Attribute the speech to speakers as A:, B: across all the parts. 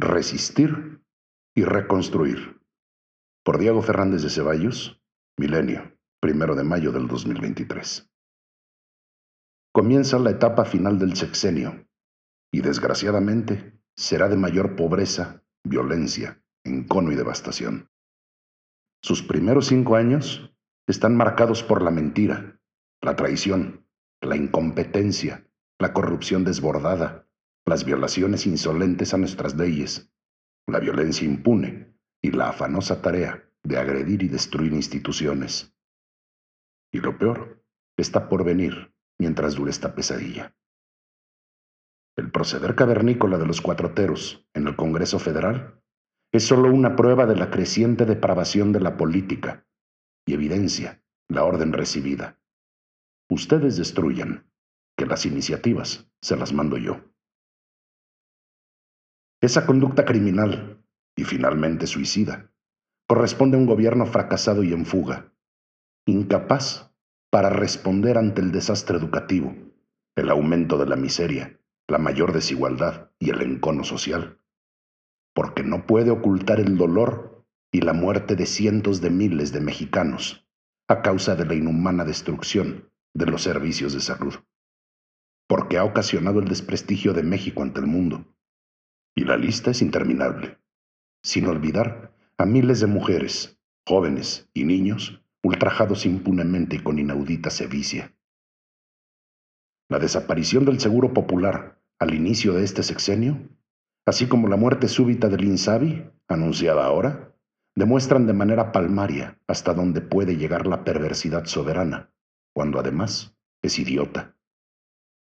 A: resistir y reconstruir. Por Diego Fernández de Ceballos, Milenio, primero de mayo del 2023. Comienza la etapa final del sexenio y desgraciadamente será de mayor pobreza, violencia, encono y devastación. Sus primeros cinco años están marcados por la mentira, la traición, la incompetencia, la corrupción desbordada, las violaciones insolentes a nuestras leyes, la violencia impune y la afanosa tarea de agredir y destruir instituciones. Y lo peor está por venir mientras dure esta pesadilla. El proceder cavernícola de los cuatroteros en el Congreso Federal es solo una prueba de la creciente depravación de la política y evidencia la orden recibida. Ustedes destruyan, que las iniciativas se las mando yo. Esa conducta criminal y finalmente suicida corresponde a un gobierno fracasado y en fuga, incapaz para responder ante el desastre educativo, el aumento de la miseria, la mayor desigualdad y el encono social, porque no puede ocultar el dolor y la muerte de cientos de miles de mexicanos a causa de la inhumana destrucción de los servicios de salud, porque ha ocasionado el desprestigio de México ante el mundo y la lista es interminable, sin olvidar a miles de mujeres, jóvenes y niños ultrajados impunemente y con inaudita sevicia. La desaparición del Seguro Popular al inicio de este sexenio, así como la muerte súbita del Insabi, anunciada ahora, demuestran de manera palmaria hasta dónde puede llegar la perversidad soberana, cuando además es idiota.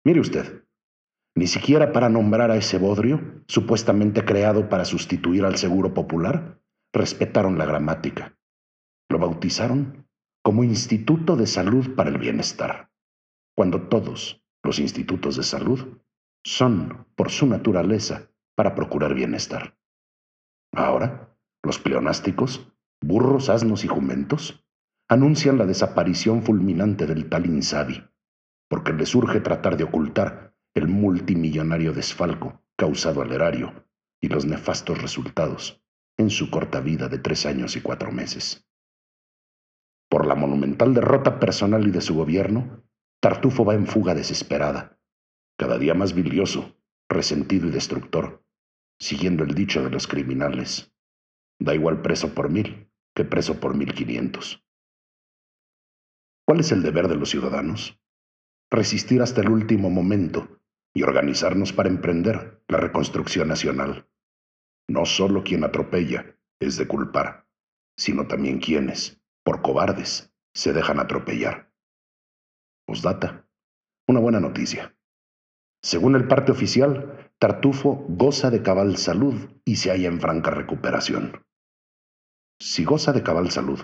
A: Mire usted, ni siquiera para nombrar a ese bodrio, supuestamente creado para sustituir al seguro popular, respetaron la gramática. Lo bautizaron como Instituto de Salud para el Bienestar, cuando todos los institutos de salud son, por su naturaleza, para procurar bienestar. Ahora, los pleonásticos, burros, asnos y jumentos, anuncian la desaparición fulminante del tal Insabi, porque les urge tratar de ocultar el multimillonario desfalco causado al erario y los nefastos resultados en su corta vida de tres años y cuatro meses. Por la monumental derrota personal y de su gobierno, Tartufo va en fuga desesperada, cada día más bilioso, resentido y destructor, siguiendo el dicho de los criminales. Da igual preso por mil que preso por mil quinientos. ¿Cuál es el deber de los ciudadanos? Resistir hasta el último momento y organizarnos para emprender la reconstrucción nacional. No solo quien atropella es de culpar, sino también quienes, por cobardes, se dejan atropellar. Postdata. Una buena noticia. Según el parte oficial, Tartufo goza de cabal salud y se halla en franca recuperación. Si goza de cabal salud,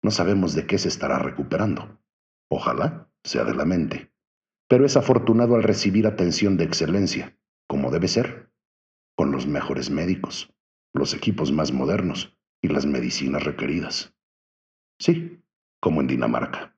A: no sabemos de qué se estará recuperando. Ojalá sea de la mente pero es afortunado al recibir atención de excelencia, como debe ser, con los mejores médicos, los equipos más modernos y las medicinas requeridas. Sí, como en Dinamarca.